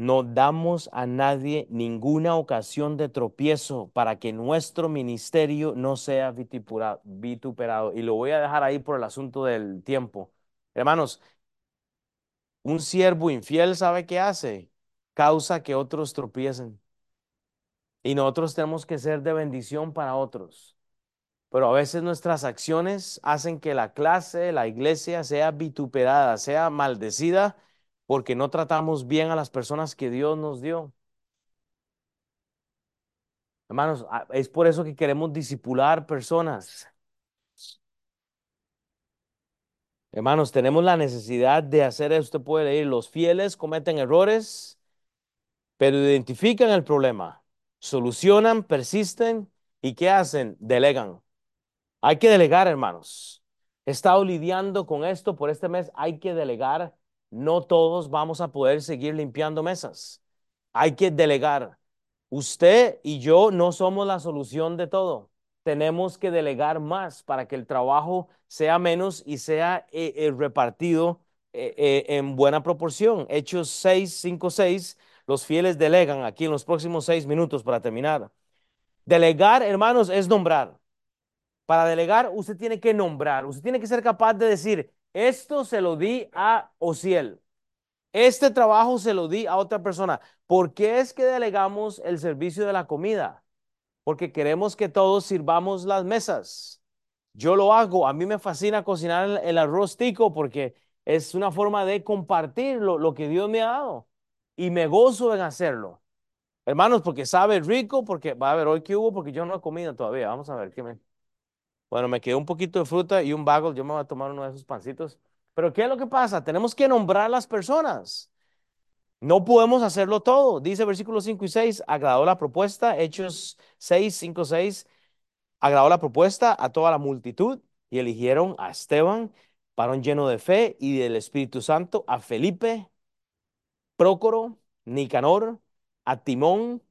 S1: No damos a nadie ninguna ocasión de tropiezo para que nuestro ministerio no sea vituperado. Y lo voy a dejar ahí por el asunto del tiempo. Hermanos, un siervo infiel sabe qué hace, causa que otros tropiecen. Y nosotros tenemos que ser de bendición para otros. Pero a veces nuestras acciones hacen que la clase, la iglesia sea vituperada, sea maldecida porque no tratamos bien a las personas que Dios nos dio. Hermanos, es por eso que queremos disipular personas. Hermanos, tenemos la necesidad de hacer esto. Usted puede leer, los fieles cometen errores, pero identifican el problema, solucionan, persisten y ¿qué hacen? Delegan. Hay que delegar, hermanos. He estado lidiando con esto por este mes. Hay que delegar no todos vamos a poder seguir limpiando mesas. Hay que delegar. Usted y yo no somos la solución de todo. Tenemos que delegar más para que el trabajo sea menos y sea eh, eh, repartido eh, en buena proporción. Hechos 6, 5, 6, los fieles delegan aquí en los próximos seis minutos para terminar. Delegar, hermanos, es nombrar. Para delegar, usted tiene que nombrar. Usted tiene que ser capaz de decir, esto se lo di a Ociel. Este trabajo se lo di a otra persona. ¿Por qué es que delegamos el servicio de la comida? Porque queremos que todos sirvamos las mesas. Yo lo hago. A mí me fascina cocinar el arroz porque es una forma de compartir lo, que Dios me ha dado. Y me gozo en hacerlo. Hermanos, porque sabe rico, porque va a ver hoy qué hubo, porque yo no he comido todavía. Vamos a ver qué me. Bueno, me quedó un poquito de fruta y un bagel. Yo me voy a tomar uno de esos pancitos. Pero ¿qué es lo que pasa? Tenemos que nombrar las personas. No podemos hacerlo todo. Dice versículos 5 y 6, agradó la propuesta. Hechos 6, 5, 6, agradó la propuesta a toda la multitud y eligieron a Esteban, varón lleno de fe y del Espíritu Santo, a Felipe, Prócoro, Nicanor, a Timón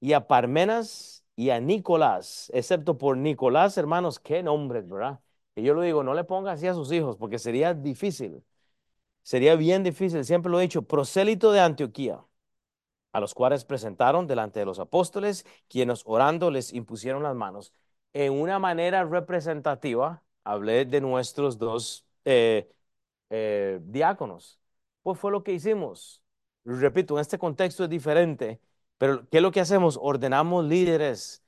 S1: y a Parmenas y a Nicolás, excepto por Nicolás, hermanos, qué nombres, ¿verdad? Y yo lo digo, no le ponga así a sus hijos, porque sería difícil. Sería bien difícil, siempre lo he dicho, prosélito de Antioquía, a los cuales presentaron delante de los apóstoles, quienes orando les impusieron las manos. En una manera representativa, hablé de nuestros dos eh, eh, diáconos. Pues fue lo que hicimos. Repito, en este contexto es diferente pero ¿qué es lo que hacemos? Ordenamos líderes.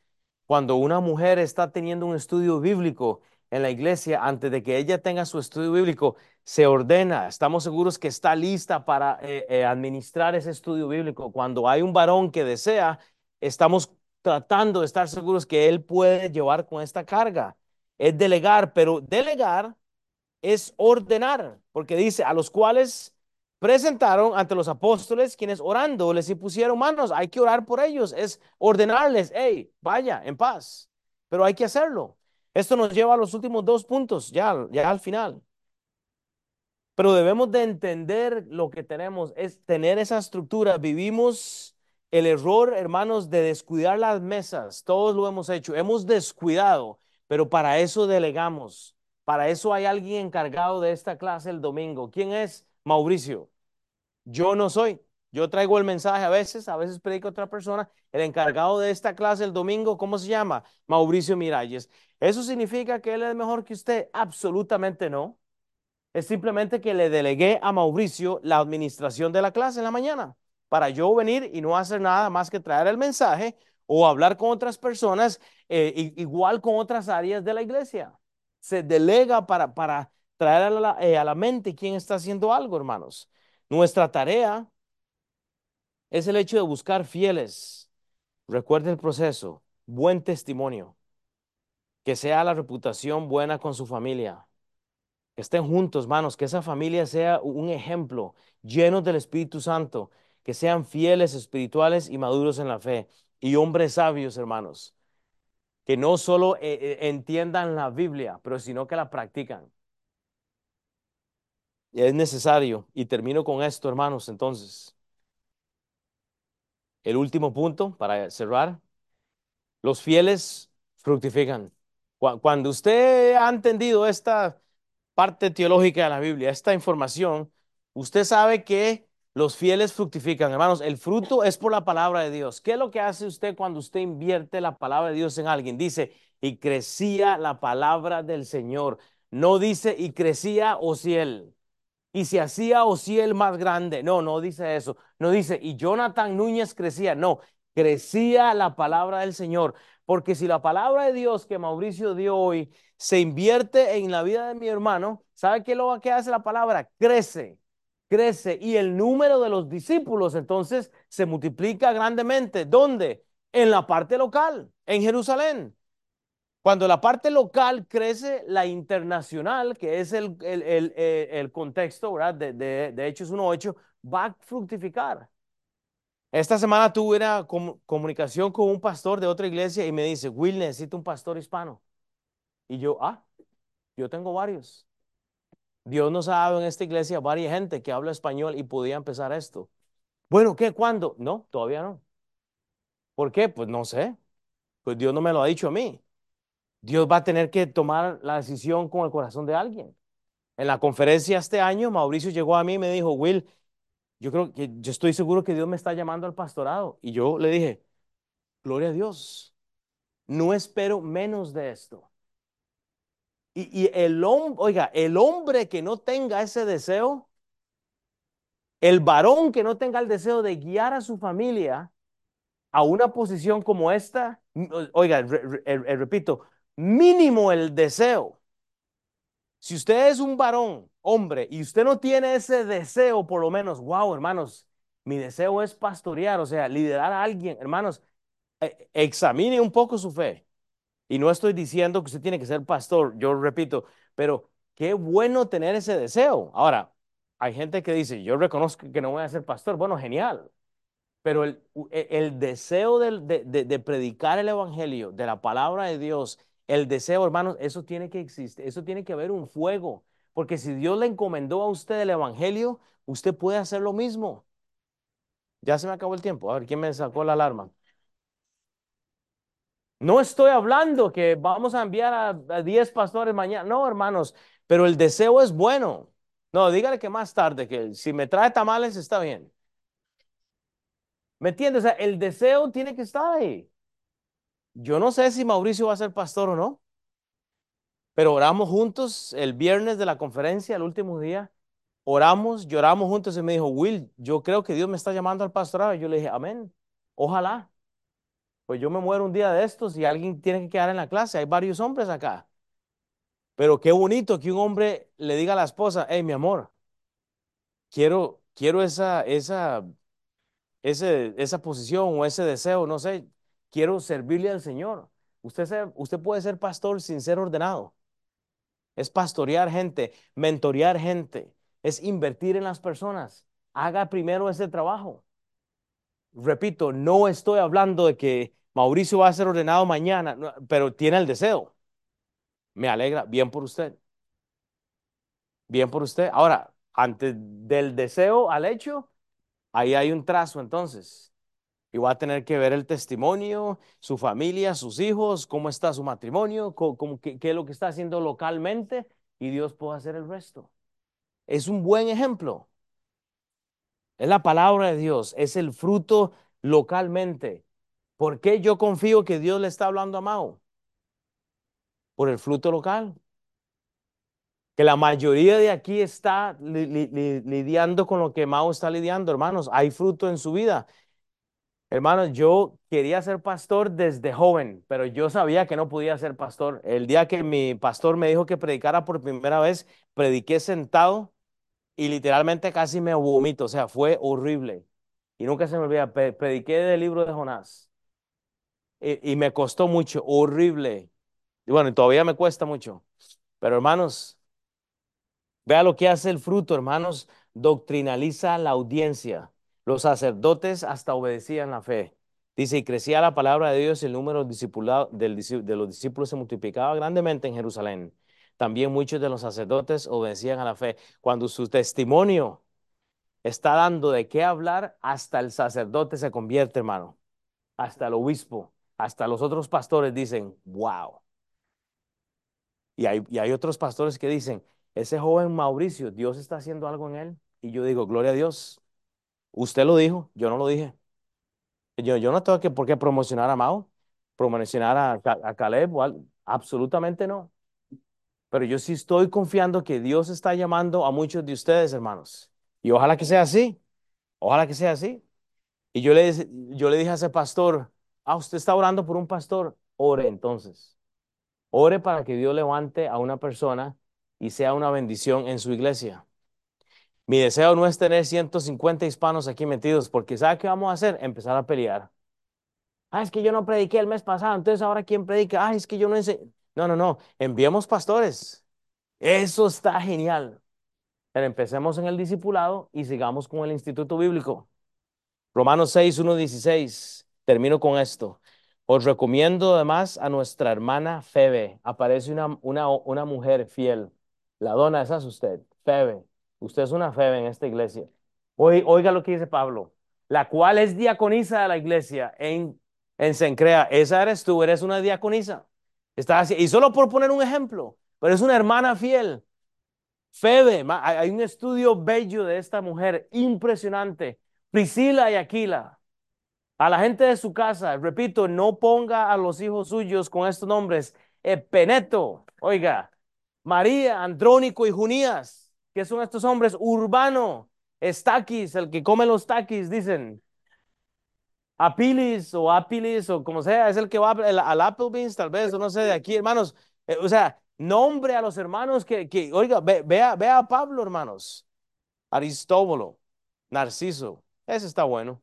S1: Cuando una mujer está teniendo un estudio bíblico en la iglesia, antes de que ella tenga su estudio bíblico, se ordena. Estamos seguros que está lista para eh, eh, administrar ese estudio bíblico. Cuando hay un varón que desea, estamos tratando de estar seguros que él puede llevar con esta carga. Es delegar, pero delegar es ordenar, porque dice a los cuales presentaron ante los apóstoles, quienes orando les impusieron manos. Hay que orar por ellos, es ordenarles, hey, vaya, en paz. Pero hay que hacerlo. Esto nos lleva a los últimos dos puntos, ya, ya al final. Pero debemos de entender lo que tenemos, es tener esa estructura. Vivimos el error, hermanos, de descuidar las mesas. Todos lo hemos hecho. Hemos descuidado, pero para eso delegamos. Para eso hay alguien encargado de esta clase el domingo. ¿Quién es? Mauricio. Yo no soy. Yo traigo el mensaje a veces, a veces predico otra persona. El encargado de esta clase el domingo, ¿cómo se llama? Mauricio Miralles. ¿Eso significa que él es mejor que usted? Absolutamente no. Es simplemente que le delegué a Mauricio la administración de la clase en la mañana para yo venir y no hacer nada más que traer el mensaje o hablar con otras personas, eh, igual con otras áreas de la iglesia. Se delega para, para traer a la, eh, a la mente quién está haciendo algo, hermanos. Nuestra tarea es el hecho de buscar fieles. Recuerde el proceso, buen testimonio, que sea la reputación buena con su familia, que estén juntos, hermanos, que esa familia sea un ejemplo, lleno del Espíritu Santo, que sean fieles, espirituales y maduros en la fe, y hombres sabios, hermanos, que no solo eh, eh, entiendan la Biblia, pero sino que la practican. Es necesario, y termino con esto, hermanos, entonces. El último punto para cerrar, los fieles fructifican. Cuando usted ha entendido esta parte teológica de la Biblia, esta información, usted sabe que los fieles fructifican. Hermanos, el fruto es por la palabra de Dios. ¿Qué es lo que hace usted cuando usted invierte la palabra de Dios en alguien? Dice, y crecía la palabra del Señor. No dice, y crecía o si él y se hacía el más grande. No, no dice eso. No dice, y Jonathan Núñez crecía. No, crecía la palabra del Señor. Porque si la palabra de Dios que Mauricio dio hoy se invierte en la vida de mi hermano, ¿sabe qué lo que hace la palabra? Crece, crece. Y el número de los discípulos entonces se multiplica grandemente. ¿Dónde? En la parte local, en Jerusalén. Cuando la parte local crece, la internacional, que es el, el, contexto ¿verdad? De, de, de Hechos 1.8, va a fructificar. Esta semana tuve una comunicación con un pastor de otra iglesia y me dice, Will, necesito un pastor hispano. Y yo, ah, yo tengo varios. Dios nos ha dado en esta iglesia varias gente que habla español y podía empezar esto. Bueno, ¿qué? ¿Cuándo? No, todavía no. ¿Por qué? Pues no sé. Pues Dios no me lo ha dicho a mí. Dios va a tener que tomar la decisión con el corazón de alguien. En la conferencia este año, Mauricio llegó a mí y me dijo, Will, yo creo que yo estoy seguro que Dios me está llamando al pastorado. Y yo le dije, gloria a Dios, no espero menos de esto. Y, y el hombre, oiga, el hombre que no tenga ese deseo, el varón que no tenga el deseo de guiar a su familia a una posición como esta, oiga, repito, mínimo el deseo. Si usted es un varón, hombre, y usted no tiene ese deseo, por lo menos, wow, hermanos, mi deseo es pastorear, o sea, liderar a alguien, hermanos, e, examine un poco su fe. Y no estoy diciendo que usted tiene que ser pastor, yo repito, pero qué bueno tener ese deseo. Ahora, hay gente que dice, yo reconozco que no voy a ser pastor. Bueno, genial. Pero el, e, el deseo de, de predicar el evangelio, de la palabra de Dios, el deseo, hermanos, eso tiene que existir, eso tiene que haber un fuego, porque si Dios le encomendó a usted el Evangelio, usted puede hacer lo mismo. Ya se me acabó el tiempo. A ver, ¿quién me sacó la alarma? No estoy hablando que vamos a enviar a 10 pastores mañana. No, hermanos, pero el deseo es bueno. No, dígale que más tarde, que si me trae tamales está bien. ¿Me entiendes? O sea, el deseo tiene que estar ahí. Yo no sé si Mauricio va a ser pastor o no, pero oramos juntos el viernes de la conferencia, el último día. Oramos, lloramos juntos y me dijo, Will, yo creo que Dios me está llamando al pastorado. Y yo le dije, amén, ojalá. Pues yo me muero un día de estos y alguien tiene que quedar en la clase. Hay varios hombres acá. Pero qué bonito que un hombre le diga a la esposa, hey, mi amor, quiero, quiero esa, esa, ese, esa posición o ese deseo, no sé, quiero servirle al Señor. Usted, usted puede ser pastor sin ser ordenado. Es pastorear gente, mentorear gente, es invertir en las personas. Haga primero ese trabajo. Repito, no estoy hablando de que Mauricio va a ser ordenado mañana, pero tiene el deseo. Me alegra, bien por usted. Bien por usted. Ahora, antes del deseo al hecho, ahí hay un trazo entonces y va a tener que ver el testimonio, su familia, sus hijos, cómo está su matrimonio, cómo, qué, es lo que está haciendo localmente y Dios puede hacer el resto. Es un buen ejemplo. es la palabra de Dios, es el fruto localmente. ¿Por qué yo confío que Dios le está hablando a Mao? Por el fruto local. Que la mayoría de aquí está lidiando con lo que Mao está lidiando, hermanos. Hay fruto en su vida. Hermanos, yo quería ser pastor desde joven, pero yo sabía que no podía ser pastor. El día que mi pastor me dijo que predicara por primera vez, prediqué sentado y literalmente casi me vomito, o sea, fue horrible. Y nunca se me olvida, prediqué del libro de Jonás. Y, y me costó mucho, horrible. Y bueno, todavía me cuesta mucho. Pero hermanos, vea lo que hace el fruto, hermanos, doctrinaliza la audiencia. Los sacerdotes hasta obedecían la fe. Dice, y crecía la palabra de Dios y el número de los discípulos se multiplicaba grandemente en Jerusalén. También muchos de los sacerdotes obedecían a la fe. Cuando su testimonio está dando de qué hablar, hasta el sacerdote se convierte, hermano. Hasta el obispo, hasta los otros pastores dicen, wow. Y hay, y hay otros pastores que dicen, ese joven Mauricio, Dios está haciendo algo en él. Y yo digo, gloria a Dios. Usted lo dijo, yo no lo dije. Yo, yo no tengo que, por qué promocionar a Mao, promocionar a, a Caleb, absolutamente no. Pero yo sí estoy confiando que Dios está llamando a muchos de ustedes, hermanos. Y ojalá que sea así. Ojalá que sea así. Y yo le, yo le dije a ese pastor, ah, usted está orando por un pastor. Ore entonces. Ore para que Dios levante a una persona y sea una bendición en su iglesia. Mi deseo no es tener 150 hispanos aquí metidos, porque ¿sabe qué vamos a hacer? Empezar a pelear. Ah, es que yo no prediqué el mes pasado, entonces ahora ¿quién predica? Ah, es que yo no enseñé. No, no, no, enviemos pastores. Eso está genial. Pero empecemos en el discipulado y sigamos con el instituto bíblico. Romanos 6, 1, 16. Termino con esto. Os recomiendo además a nuestra hermana Febe. Aparece una, una, una mujer fiel. La dona, esa es usted, Febe. Usted es una Febe en esta iglesia. Oiga lo que dice Pablo. La cual es diaconisa de la iglesia en, en Sencrea. Esa eres tú, eres una diaconisa. Está y solo por poner un ejemplo, pero es una hermana fiel. Febe, hay un estudio bello de esta mujer, impresionante. Priscila y Aquila. A la gente de su casa, repito, no ponga a los hijos suyos con estos nombres. Epeneto, oiga, María, Andrónico y Junías. ¿Qué son estos hombres? Urbano, Estaquis, el que come los taquis, dicen. Apilis o Apilis o como sea, es el que va al Applebeans, tal vez, o no sé, de aquí, hermanos. Eh, o sea, nombre a los hermanos que, que oiga, vea, vea a Pablo, hermanos. Aristóbulo, Narciso, ese está bueno.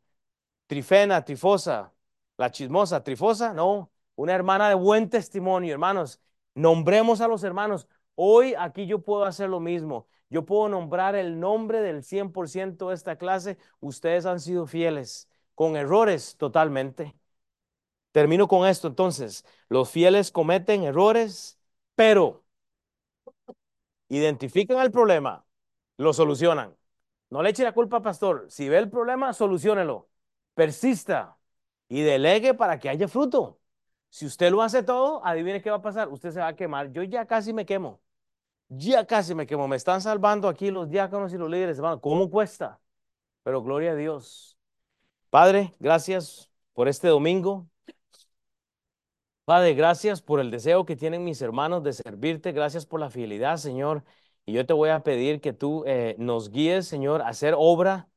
S1: Trifena, Trifosa, la chismosa, Trifosa, no, una hermana de buen testimonio, hermanos. Nombremos a los hermanos. Hoy aquí yo puedo hacer lo mismo. Yo puedo nombrar el nombre del 100% de esta clase. Ustedes han sido fieles con errores totalmente. Termino con esto entonces. Los fieles cometen errores, pero identifican el problema, lo solucionan. No le eche la culpa, pastor. Si ve el problema, solucionelo. Persista y delegue para que haya fruto. Si usted lo hace todo, adivine qué va a pasar. Usted se va a quemar. Yo ya casi me quemo. Ya casi me quemo. Me están salvando aquí los diáconos y los líderes, hermano. ¿Cómo cuesta? Pero gloria a Dios. Padre, gracias por este domingo. Padre, gracias por el deseo que tienen mis hermanos de servirte. Gracias por la fidelidad, Señor. Y yo te voy a pedir que tú eh, nos guíes, Señor, a hacer obra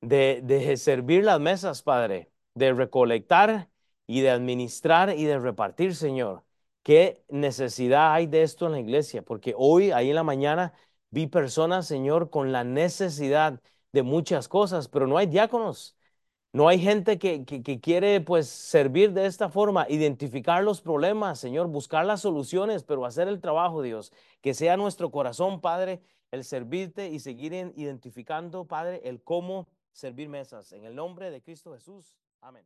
S1: de, de servir las mesas, Padre, de recolectar y de administrar y de repartir, Señor. ¿Qué necesidad hay de esto en la iglesia? Porque hoy, ahí en la mañana, vi personas, Señor, con la necesidad de muchas cosas, pero no hay diáconos. No hay gente que, quiere pues servir de esta forma, identificar los problemas, Señor, buscar las soluciones, pero hacer el trabajo, Dios. Que sea nuestro corazón, Padre, el servirte y seguir identificando, Padre, el cómo servir mesas. En el nombre de Cristo Jesús. Amén.